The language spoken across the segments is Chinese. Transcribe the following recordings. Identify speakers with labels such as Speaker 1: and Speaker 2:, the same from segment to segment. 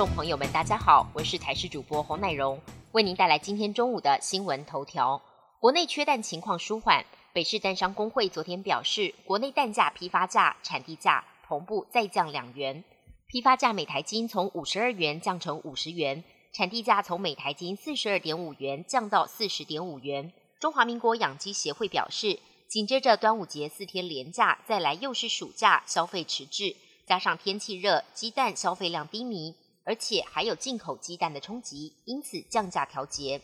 Speaker 1: 众朋友们，大家好，我是台视主播洪乃荣，为您带来今天中午的新闻头条。国内缺蛋情况舒缓，北市蛋商工会昨天表示，国内蛋价批发价、产地价同步再降两元，批发价每台斤从五十二元降成五十元，产地价从每台斤四十二点五元降到四十点五元。中华民国养鸡协会表示，紧接着端午节四天连假，再来又是暑假，消费迟滞，加上天气热，鸡蛋消费量低迷。而且还有进口鸡蛋的冲击，因此降价调节。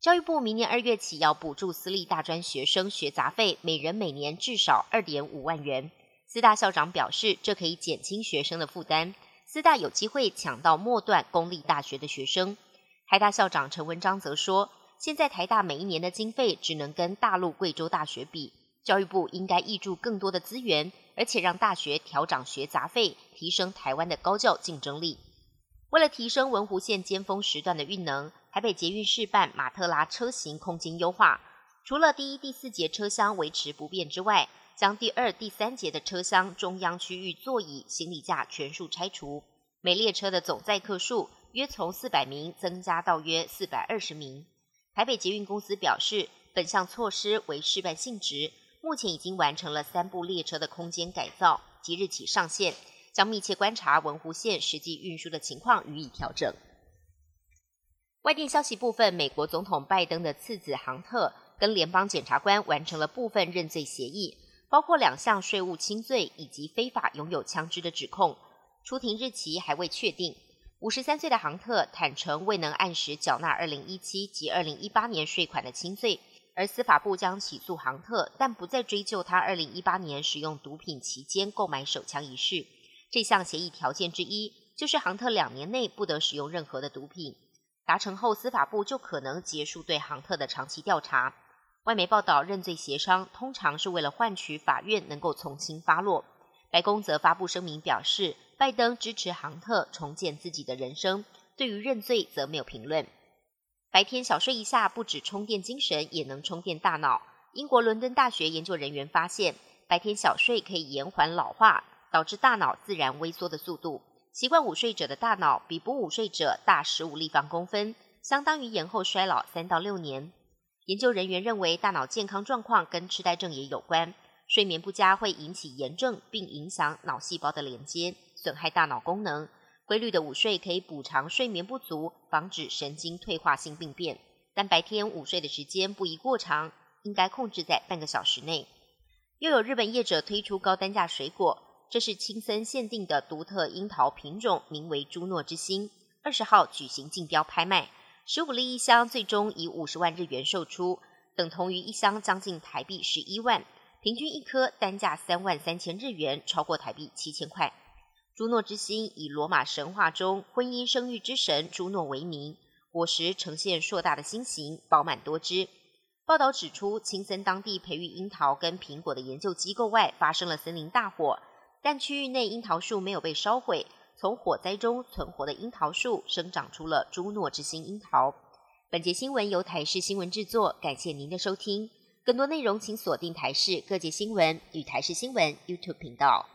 Speaker 1: 教育部明年二月起要补助私立大专学生学杂费，每人每年至少二点五万元。四大校长表示，这可以减轻学生的负担。四大有机会抢到末段公立大学的学生。台大校长陈文章则说，现在台大每一年的经费只能跟大陆贵州大学比，教育部应该挹注更多的资源，而且让大学调涨学杂费，提升台湾的高教竞争力。为了提升文湖线尖峰时段的运能，台北捷运试办马特拉车型空间优化。除了第一、第四节车厢维持不变之外，将第二、第三节的车厢中央区域座椅、行李架全数拆除。每列车的总载客数约从四百名增加到约四百二十名。台北捷运公司表示，本项措施为示范性质，目前已经完成了三部列车的空间改造，即日起上线。将密切观察文湖线实际运输的情况，予以调整。外电消息部分，美国总统拜登的次子杭特跟联邦检察官完成了部分认罪协议，包括两项税务轻罪以及非法拥有枪支的指控。出庭日期还未确定。五十三岁的杭特坦承未能按时缴纳二零一七及二零一八年税款的轻罪，而司法部将起诉杭特，但不再追究他二零一八年使用毒品期间购买手枪一事。这项协议条件之一就是杭特两年内不得使用任何的毒品。达成后，司法部就可能结束对杭特的长期调查。外媒报道，认罪协商通常是为了换取法院能够从轻发落。白宫则发布声明表示，拜登支持杭特重建自己的人生。对于认罪，则没有评论。白天小睡一下，不止充电精神，也能充电大脑。英国伦敦大学研究人员发现，白天小睡可以延缓老化。导致大脑自然萎缩的速度，习惯午睡者的大脑比不午睡者大十五立方公分，相当于延后衰老三到六年。研究人员认为，大脑健康状况跟痴呆症也有关。睡眠不佳会引起炎症，并影响脑细胞的连接，损害大脑功能。规律的午睡可以补偿睡眠不足，防止神经退化性病变。但白天午睡的时间不宜过长，应该控制在半个小时内。又有日本业者推出高单价水果。这是青森限定的独特樱桃品种，名为“朱诺之星”。二十号举行竞标拍卖，十五粒一箱，最终以五十万日元售出，等同于一箱将近台币十一万，平均一颗单价三万三千日元，超过台币七千块。朱诺之星以罗马神话中婚姻生育之神朱诺为名，果实呈现硕大的心形，饱满多汁。报道指出，青森当地培育樱桃跟苹果的研究机构外，发生了森林大火。但区域内樱桃树没有被烧毁，从火灾中存活的樱桃树生长出了朱诺之星樱桃。本节新闻由台视新闻制作，感谢您的收听。更多内容请锁定台视各界新闻与台视新闻 YouTube 频道。